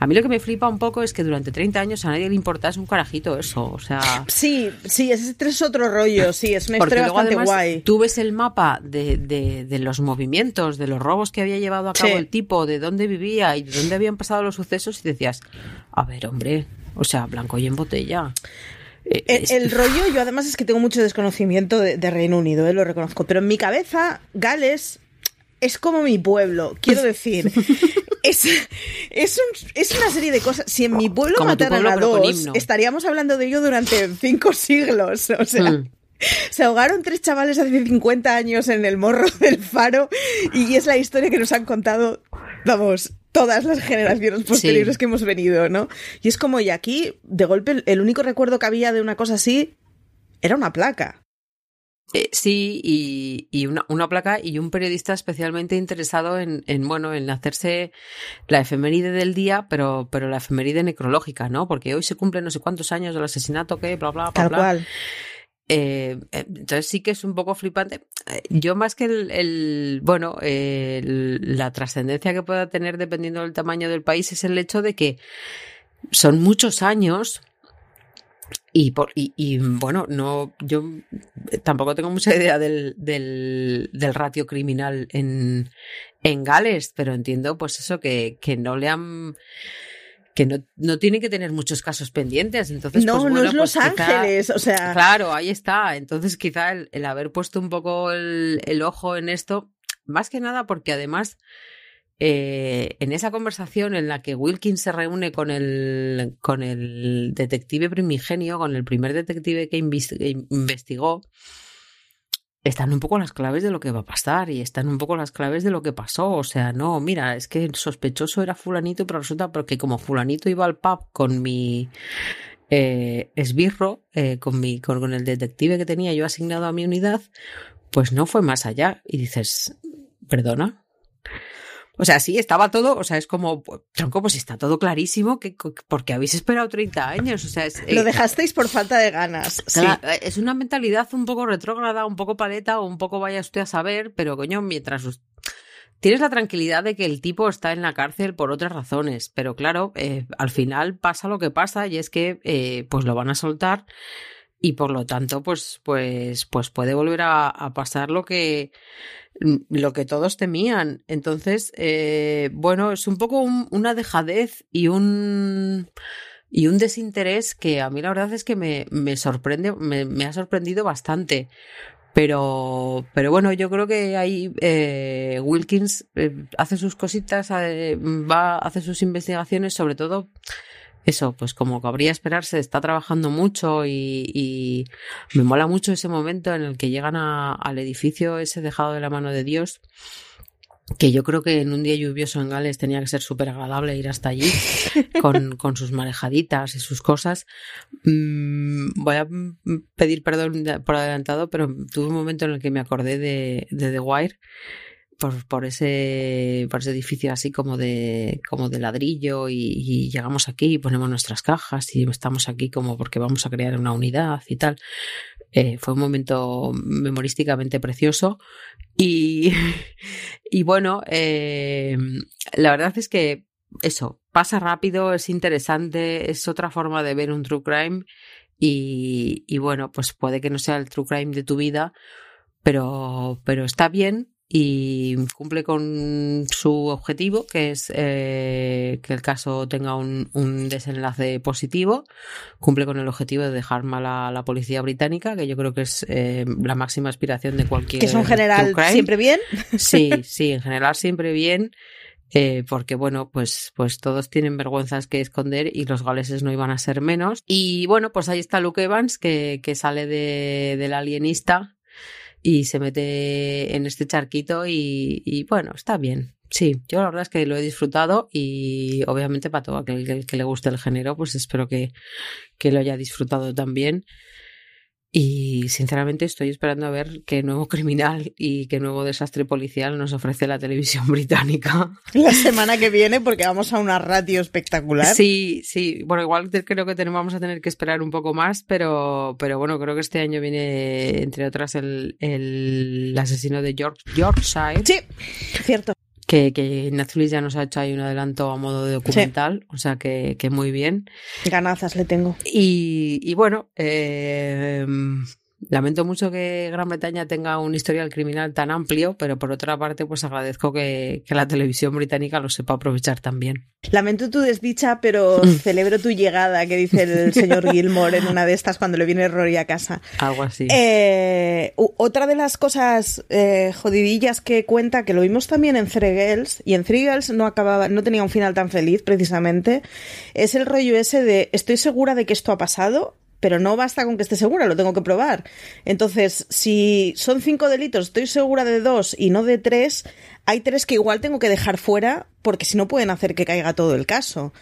a mí lo que me flipa un poco es que durante 30 años a nadie le importa, un carajito eso. O sea. Sí, sí, ese es otro rollo, sí, es una historia bastante guay. Tú ves el mapa de, de, de, los movimientos, de los robos que había llevado a cabo el tipo, de dónde vivía y de dónde habían pasado los sucesos, y decías, a ver, hombre, o sea, blanco y en botella. Eh, el, rollo, yo además es que tengo mucho desconocimiento de, Reino Unido, eh, lo reconozco, pero en mi cabeza, Gales es como mi pueblo, quiero decir. (laughs) es, es, es, una serie de cosas. Si en mi pueblo mataran a dos, estaríamos hablando de ello durante cinco siglos. O sea. Hmm. (laughs) Se ahogaron tres chavales hace 50 años en el morro del faro y es la historia que nos han contado, vamos, todas las generaciones posteriores que hemos venido, ¿no? Y es como, y aquí, de golpe, el único recuerdo que había de una cosa así era una placa. Eh, sí, y, y una, una, placa y un periodista especialmente interesado en, en, bueno, en hacerse la efeméride del día, pero, pero la efeméride necrológica, ¿no? Porque hoy se cumplen no sé cuántos años del asesinato que, bla, bla, bla, Tal bla. cual. Eh, eh, entonces sí que es un poco flipante. Eh, yo más que el, bueno, la trascendencia que pueda tener dependiendo del tamaño del país es el hecho de que son muchos años y, por, y, bueno, no, yo tampoco tengo mucha idea del, del, del ratio criminal en, en Gales, pero entiendo pues eso que, que no le han que no, no tiene que tener muchos casos pendientes. Entonces, no, pues, no es pues Los Ángeles, o sea. Claro, ahí está. Entonces, quizá el, el haber puesto un poco el, el, ojo en esto, más que nada porque además. Eh, en esa conversación en la que Wilkins se reúne con el, con el detective primigenio, con el primer detective que investigó, están un poco las claves de lo que va a pasar y están un poco las claves de lo que pasó. O sea, no, mira, es que el sospechoso era fulanito, pero resulta porque como fulanito iba al pub con mi eh, esbirro, eh, con, mi, con, con el detective que tenía yo asignado a mi unidad, pues no fue más allá. Y dices, perdona. O sea, sí, estaba todo, o sea, es como, pues, tronco, pues está todo clarísimo, que, porque habéis esperado 30 años, o sea, es, Lo dejasteis por falta de ganas. sí. Es una mentalidad un poco retrógrada, un poco paleta o un poco vaya usted a saber, pero coño, mientras tienes la tranquilidad de que el tipo está en la cárcel por otras razones, pero claro, eh, al final pasa lo que pasa y es que eh, pues lo van a soltar y por lo tanto pues pues pues puede volver a, a pasar lo que lo que todos temían. Entonces eh, bueno es un poco un, una dejadez y un y un desinterés que a mí la verdad es que me, me sorprende me, me ha sorprendido bastante. Pero, pero bueno, yo creo que ahí eh, Wilkins eh, hace sus cositas, eh, va, hace sus investigaciones, sobre todo eso, pues como cabría esperarse, está trabajando mucho y, y me mola mucho ese momento en el que llegan a, al edificio ese dejado de la mano de Dios que yo creo que en un día lluvioso en Gales tenía que ser súper agradable ir hasta allí (laughs) con, con, sus marejaditas y sus cosas. Mm, voy a pedir perdón por adelantado, pero tuve un momento en el que me acordé de, de The Wire. Por, por, ese por ese edificio así como de como de ladrillo y, llegamos aquí y ponemos nuestras cajas y estamos aquí como porque vamos a crear una unidad y tal. Eh, fue un momento memorísticamente precioso y, (laughs) y bueno, eh, la verdad es que eso, pasa rápido, es interesante, es otra forma de ver un true crime y, y bueno, pues puede que no sea el true crime de tu vida, pero, pero está bien y cumple con su objetivo, que es eh, que el caso tenga un, un, desenlace positivo, cumple con el objetivo de dejar mal a la policía británica, que yo creo que es eh, la máxima aspiración de cualquier. Que es en general siempre bien. Sí, (laughs) sí, en general siempre bien. Eh, porque bueno, pues, pues todos tienen vergüenzas que esconder y los galeses no iban a ser menos. Y bueno, pues ahí está Luke Evans, que, que sale de, del alienista, y se mete en este charquito y, bueno, está bien. Sí, yo la verdad es que lo he disfrutado y obviamente para todo aquel que, que le guste el género, pues espero que, que lo haya disfrutado también. Y sinceramente estoy esperando a ver qué nuevo criminal y qué nuevo desastre policial nos ofrece la televisión (laughs) británica. La semana que viene, porque vamos a una ratio espectacular. Sí, sí. Bueno, igual creo que tenemos, vamos a tener que esperar un poco más, pero, pero bueno, creo que este año viene, entre otras, el, el asesino de York, Yorkshire. Sí, cierto. Que, que, Netflix ya nos ha hecho ahí un adelanto a modo de documental, sí. o sea que, que, muy bien. Ganazas le tengo. Y, y bueno, eh, lamento mucho que Gran Bretaña tenga un historial criminal tan amplio, pero por otra parte, pues agradezco que, que la televisión británica lo sepa aprovechar también. Lamento tu desdicha, pero (laughs) celebro tu llegada, que dice el señor Gilmore en una de estas cuando le viene Rory a casa. Algo así. Eh, otra de las cosas eh, jodidillas que cuenta, que lo vimos también en Three Girls, y en Three Girls no acababa, no tenía un final tan feliz precisamente, es el rollo ese de estoy segura de que esto ha pasado, pero no basta con que esté segura, lo tengo que probar. Entonces, si son cinco delitos, estoy segura de dos y no de tres, hay tres que igual tengo que dejar fuera porque si no pueden hacer que caiga todo el caso.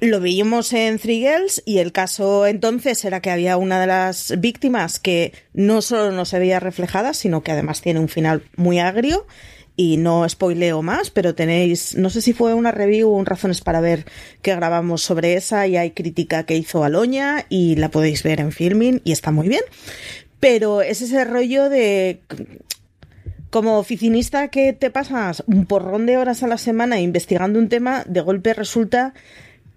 Lo vimos en Three Girls y el caso entonces era que había una de las víctimas que no solo no se veía reflejada, sino que además tiene un final muy agrio y no spoileo más, pero tenéis, no sé si fue una review o un razones para ver que grabamos sobre esa y hay crítica que hizo Aloña y la podéis ver en filming y está muy bien. Pero es ese rollo de como oficinista que te pasas un porrón de horas a la semana investigando un tema, de golpe resulta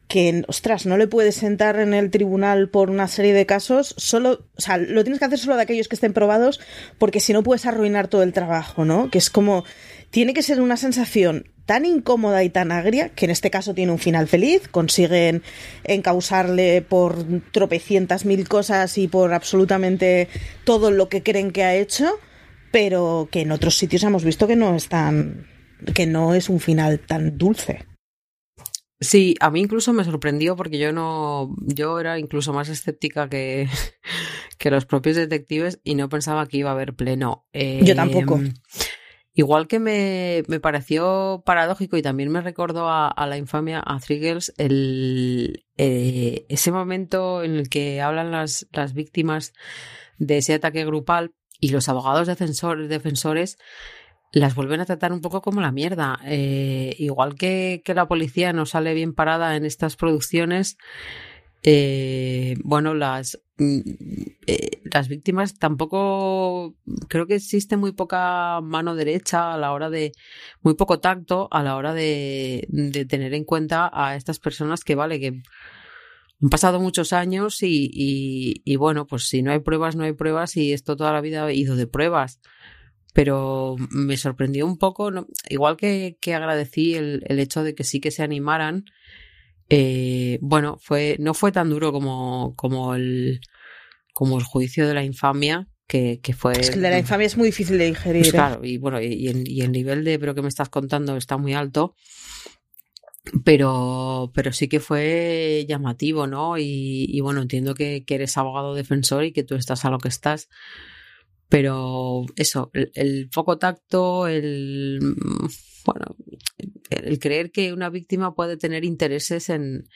que, ostras, no le puedes sentar en el tribunal por una serie de casos, solo, o sea, lo tienes que hacer solo de aquellos que estén probados, porque si no puedes arruinar todo el trabajo, ¿no? Que es como, tiene que ser una sensación tan incómoda y tan agria, que en este caso tiene un final feliz, consiguen encausarle por tropecientas mil cosas y por absolutamente todo lo que creen que ha hecho, pero que en otros sitios hemos visto que no es tan, que no es un final tan dulce. Sí, a mí incluso me sorprendió porque yo no, yo era incluso más escéptica que, (laughs) que los propios detectives y no pensaba que iba a haber pleno. Eh, yo tampoco. Igual que me, me, pareció paradójico y también me recordó a, a la infamia, a Three Girls, el, eh, ese momento en el que hablan las, las víctimas de ese ataque grupal y los abogados defensores, defensores las vuelven a tratar un poco como la mierda. Eh, igual que, la policía no sale bien parada en estas producciones, eh, bueno, las, mm, eh, las víctimas tampoco, creo que existe muy poca mano derecha a la hora de, muy poco tacto a la hora de, de tener en cuenta a estas personas que, vale, que han pasado muchos años y, y, y bueno, pues si no hay pruebas, no hay pruebas y esto toda la vida ha ido de pruebas pero me sorprendió un poco, ¿no? igual que, que agradecí el, el, hecho de que sí que se animaran, eh, bueno, fue, no fue tan duro como, como, el, como el juicio de la infamia, que, que fue... Es que el de la infamia es muy difícil de digerir. Pues claro, y bueno, y, el, y el nivel de pero que me estás contando está muy alto, pero, pero sí que fue llamativo, ¿no? Y, y bueno, entiendo que, que, eres abogado defensor y que tú estás a lo que estás. Pero eso, el, el poco tacto, el bueno, el creer que una víctima puede tener intereses en,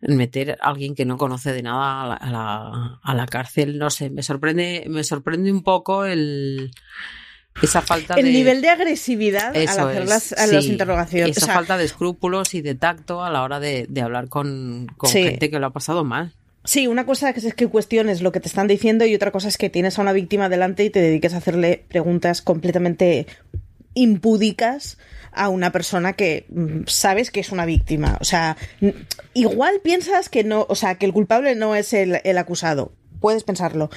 en meter a alguien que no conoce de nada a la, a la, a la cárcel, no sé, me sorprende, me sorprende un poco el esa falta el de... nivel de agresividad al hacer es, las, a sí, las interrogaciones. Esa O sea, falta de escrúpulos y de tacto a la hora de, de hablar con, con Sí. gente que lo ha pasado mal. Sí, una cosa es que cuestiones lo que te están diciendo y otra cosa es que tienes a una víctima delante y te dediques a hacerle preguntas completamente impúdicas a una persona que mm, sabes que es una víctima. O sea, igual piensas que no, o sea, que el culpable no es el, el acusado. Puedes pensarlo.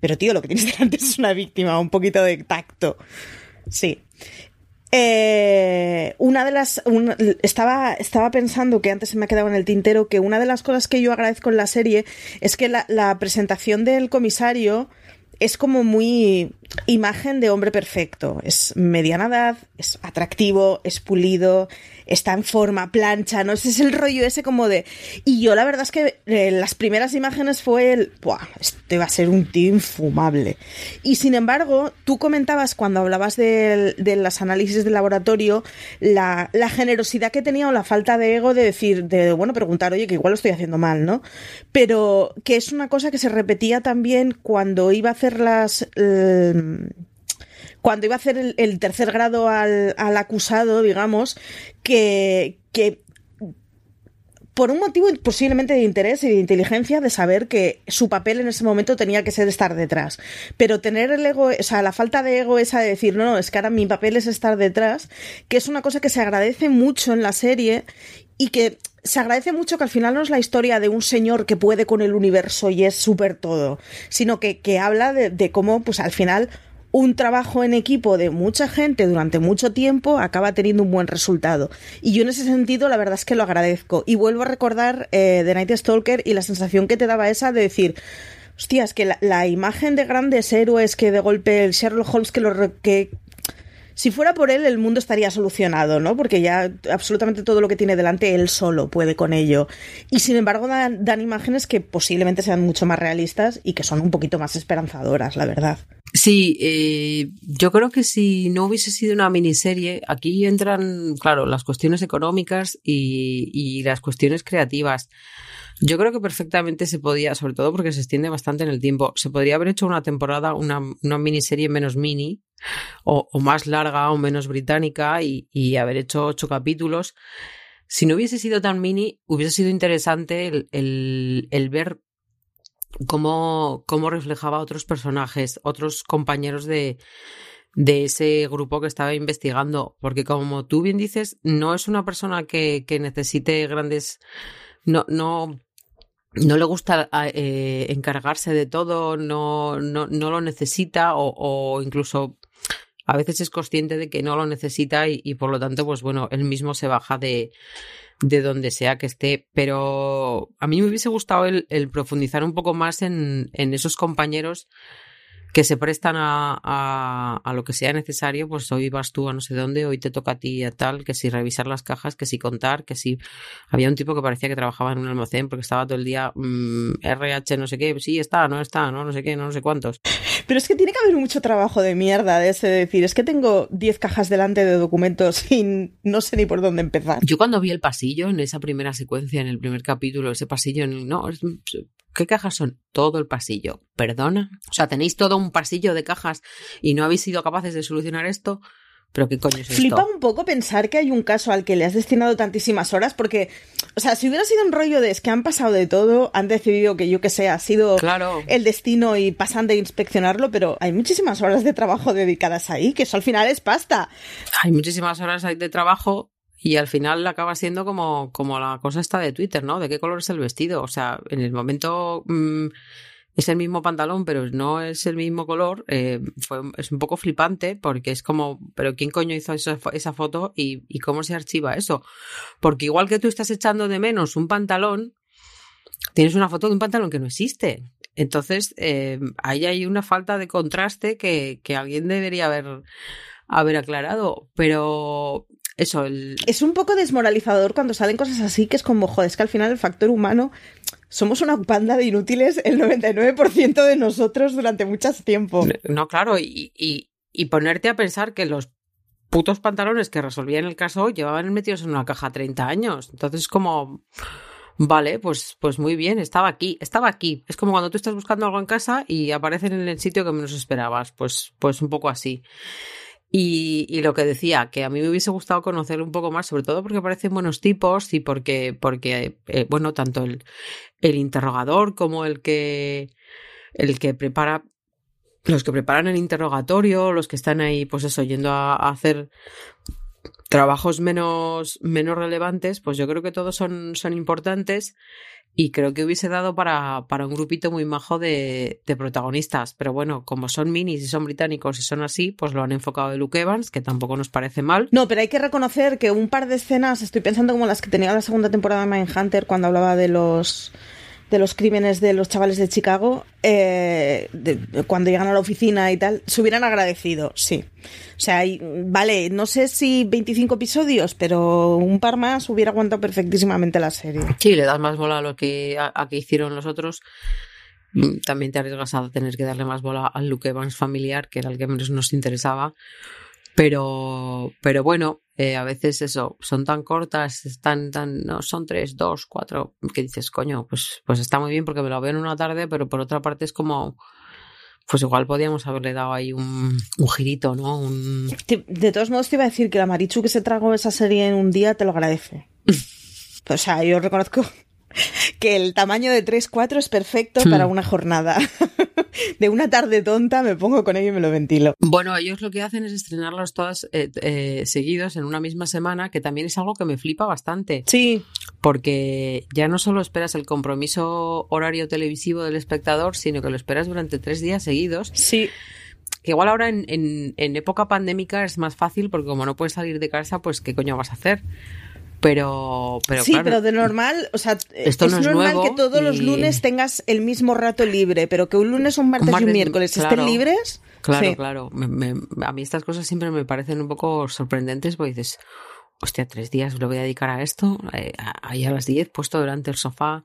Pero tío, lo que tienes (laughs) delante es una víctima, un poquito de tacto. Sí. Eh, una de las estaba estaba pensando que antes se me ha quedado en el tintero que una de las cosas que yo agradezco en la serie es que la presentación del comisario es como muy imagen de hombre perfecto. Es mediana edad, es atractivo, es pulido, está en forma, plancha, ¿no? Ese es el rollo ese como de... Y yo la verdad es que eh, las primeras imágenes fue el... Buah, este va a ser un tío infumable. Y sin embargo, tú comentabas cuando hablabas de, de los análisis de laboratorio la, la generosidad que tenía o la falta de ego de decir, de, bueno, preguntar, oye, que igual lo estoy haciendo mal, ¿no? Pero que es una cosa que se repetía también cuando iba a hacer las... cuando iba a hacer el, tercer grado al, al acusado, digamos, que, que por un motivo posiblemente de interés y de inteligencia de saber que su papel en ese momento tenía que ser estar detrás. Pero tener el ego, o sea, la falta de ego esa de decir, no, no, es que ahora mi papel es estar detrás, que es una cosa que se agradece mucho en la serie y que se agradece mucho que al final no es la historia de un señor que puede con el universo y es súper todo, sino que, que habla de, cómo, pues al final, un trabajo en equipo de mucha gente durante mucho tiempo acaba teniendo un buen resultado. Y yo en ese sentido la verdad es que lo agradezco. Y vuelvo a recordar eh, The Night Stalker y la sensación que te daba esa de decir, hostia, es que la, la imagen de grandes héroes que de golpe el Sherlock Holmes que lo que si fuera por él, el mundo estaría solucionado, ¿no? Porque ya absolutamente todo lo que tiene delante, él solo puede con ello. Y sin embargo, dan, imágenes que posiblemente sean mucho más realistas y que son un poquito más esperanzadoras, la verdad. Sí, eh, yo creo que si no hubiese sido una miniserie, aquí entran, claro, las cuestiones económicas y, y las cuestiones creativas. Yo creo que perfectamente se podía, sobre todo porque se extiende bastante en el tiempo, se podría haber hecho una temporada, una, una miniserie menos mini o, más larga o menos británica y, y haber hecho ocho capítulos. Si no hubiese sido tan mini, hubiese sido interesante el, el, el ver cómo, cómo reflejaba otros personajes, otros compañeros de, de ese grupo que estaba investigando. Porque como tú bien dices, no es una persona que, que necesite grandes. No, no, no le gusta eh, encargarse de todo, no, no, no lo necesita o, o, incluso a veces es consciente de que no lo necesita y, por lo tanto, pues bueno, él mismo se baja de, de donde sea que esté. Pero a mí me hubiese gustado el, el profundizar un poco más en, en, esos compañeros que se prestan a, a, a, lo que sea necesario, pues hoy vas tú a no sé dónde, hoy te toca a ti a tal, que si revisar las cajas, que si contar, que si había un tipo que parecía que trabajaba en un almacén porque estaba todo el día mmm, RH no sé qué, sí está, no está, no, no sé qué, no, no sé cuántos. Pero es que tiene que haber mucho trabajo de mierda de ese decir, es que tengo 10 cajas delante de documentos y no sé ni por dónde empezar. Yo cuando vi el pasillo en esa primera secuencia, en el primer capítulo, ese pasillo, no, ¿Qué cajas son? Todo el pasillo. ¿Perdona? O sea, tenéis todo un pasillo de cajas y no habéis sido capaces de solucionar esto. Pero ¿qué coño es Flipa un poco pensar que hay un caso al que le has destinado tantísimas horas, porque, o sea, si hubiera sido un rollo de es que han pasado de todo, han decidido que yo que sé, ha sido el destino y pasan de inspeccionarlo, pero hay muchísimas horas de trabajo dedicadas ahí, que eso al final es pasta. Hay muchísimas horas de trabajo y al final acaba siendo como, como la cosa está de Twitter, ¿no? ¿De qué color es el vestido? O sea, en el momento... Mm, es el mismo pantalón, pero no es el mismo color, eh, es un poco flipante porque es como, pero ¿quién coño hizo esa, foto y, y, cómo se archiva eso? Porque igual que tú estás echando de menos un pantalón, tienes una foto de un pantalón que no existe. Entonces, eh, ahí hay una falta de contraste que, que alguien debería haber, haber aclarado. Pero eso, el... Es un poco desmoralizador cuando salen cosas así, que es como, joder, es que al final el factor humano somos una banda de inútiles el 99% de nosotros durante mucho tiempo. No, claro, y, y, ponerte a pensar que los putos pantalones que resolvían el caso llevaban metidos en una caja 30 años. Entonces, como, vale, pues, pues muy bien, estaba aquí, estaba aquí. Es como cuando tú estás buscando algo en casa y aparecen en el sitio que menos esperabas. Pues, pues un poco así. Y, y, lo que decía, que a mí me hubiese gustado conocer un poco más, sobre todo porque parecen buenos tipos y porque, porque eh, bueno, tanto el, el interrogador como el que, el que prepara, los que preparan el interrogatorio, los que están ahí, pues eso, yendo a, a hacer trabajos menos, menos relevantes, pues yo creo que todos son, son importantes y creo que hubiese dado para, para un grupito muy majo de, de, protagonistas. Pero bueno, como son minis y son británicos y son así, pues lo han enfocado de Luke Evans, que tampoco nos parece mal. No, pero hay que reconocer que un par de escenas, estoy pensando como las que tenía la segunda temporada de Mindhunter cuando hablaba de los de los crímenes de los chavales de Chicago, eh, cuando llegan a la oficina y tal, se hubieran agradecido, sí. O sea, vale, no sé si 25 episodios, pero un par más hubiera aguantado perfectísimamente la serie. Sí, le das más bola a lo que, a, que hicieron los otros. Mm, también te arriesgas a tener que darle más bola al Luke Evans familiar, que era el que menos nos interesaba. Pero, pero bueno, eh, a veces eso, son tan cortas, están tan, no, son tres, dos, cuatro, que dices, coño, pues, pues está muy bien porque me lo veo en una tarde, pero por otra parte es como, pues igual podíamos haberle dado ahí un, un girito, ¿no? Un... De todos modos te iba a decir que la Marichu que se tragó esa serie en un día te lo agradece. (laughs) o sea, yo reconozco (laughs) que el tamaño de 3-4 es perfecto para hmm. una jornada. (laughs) de una tarde tonta me pongo con ello y me lo ventilo. Bueno, ellos lo que hacen es estrenarlos todas eh, eh, seguidos en una misma semana, que también es algo que me flipa bastante. Sí. Porque ya no solo esperas el compromiso horario televisivo del espectador, sino que lo esperas durante tres días seguidos. Sí. Que igual ahora en, en época pandémica es más fácil porque como no puedes salir de casa, pues qué coño vas a hacer. Pero, pero sí, pero de normal, o sea, Esto es, normal que todos los lunes tengas el mismo rato libre, pero que un lunes, un martes, y un miércoles estén libres. Claro, claro. a mí estas cosas siempre me parecen un poco sorprendentes porque dices, hostia, tres días lo voy a dedicar a esto, eh, ahí a las diez, puesto delante del sofá.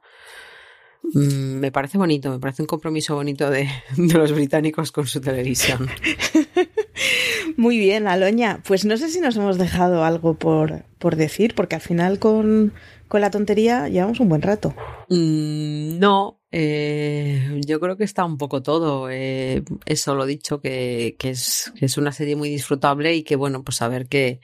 Mm, me parece bonito, me parece un compromiso bonito de, (laughs) de los británicos con su televisión. (laughs) Muy bien, Aloña. Pues no sé si nos hemos dejado algo por, por decir, porque al final con, con la tontería llevamos un buen rato. Mm, no, eh, yo creo que está un poco todo. Eh, eso lo dicho, que, que, es, es una serie muy disfrutable y que, bueno, pues a ver qué,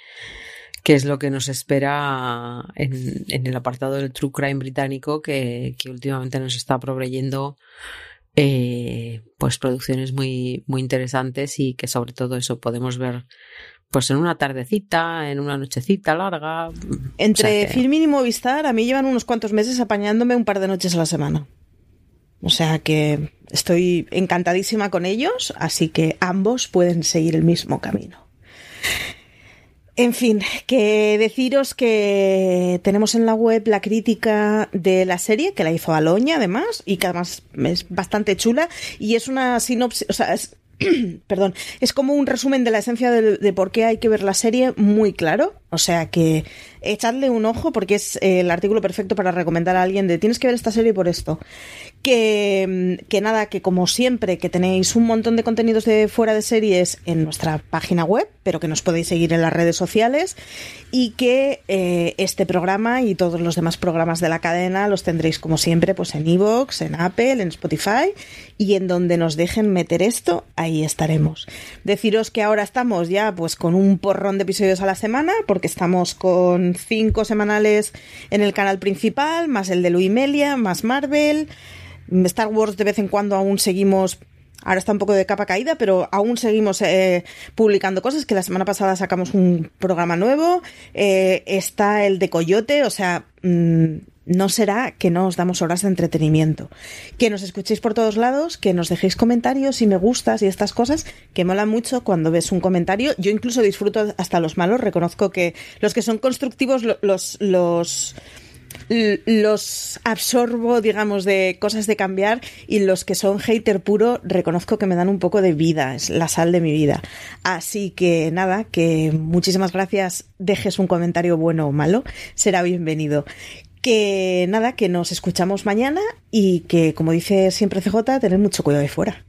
qué es lo que nos espera en, en el apartado del True Crime británico que, que últimamente nos está proveyendo eh, pues producciones muy, muy interesantes y que sobre todo eso podemos ver pues en una tardecita, en una nochecita larga. Entre o y Movistar, a mí llevan unos cuantos meses apañándome un par de noches a la semana. O sea que estoy encantadísima con ellos, así que ambos pueden seguir el mismo camino. En fin, que deciros que tenemos en la web la crítica de la serie, que la hizo Aloña además, y que además es bastante chula, y es una sinopsis, o sea, es, (clears throat) perdón, es como un resumen de la esencia de, por qué hay que ver la serie muy claro, O sea que echadle un ojo porque es eh, el artículo perfecto para recomendar a alguien de tienes que ver esta serie por esto. Que, mm, que nada, que como siempre, que tenéis un montón de contenidos de fuera de series en nuestra página web, pero que nos podéis seguir en las redes sociales y que eh, este programa y todos los demás programas de la cadena los tendréis como siempre pues en Evox, en Apple, en Spotify y en donde nos dejen meter esto, ahí estaremos. Deciros que ahora estamos ya pues con un porrón de episodios a la semana porque estamos con cinco semanales en el canal principal, más el de Louis Melia, más Marvel, Star Wars de vez en cuando aún seguimos Ahora está un poco de capa caída, pero aún seguimos eh, publicando cosas, que la semana pasada sacamos un programa nuevo, eh, está el de Coyote, o sea, mm, no será que no os damos horas de entretenimiento. Que nos escuchéis por todos lados, que nos dejéis comentarios y me gustas y estas cosas, que mola mucho cuando ves un comentario. Yo incluso disfruto hasta los malos, reconozco que los que son constructivos los... los los absorbo, digamos, de cosas de cambiar y los que son hater puro reconozco que me dan un poco de vida, es la sal de mi vida. Así que nada, que muchísimas gracias, dejes un comentario bueno o malo, será bienvenido. Que nada, que nos escuchamos mañana y que, como dice siempre CJ, tener mucho cuidado de fuera.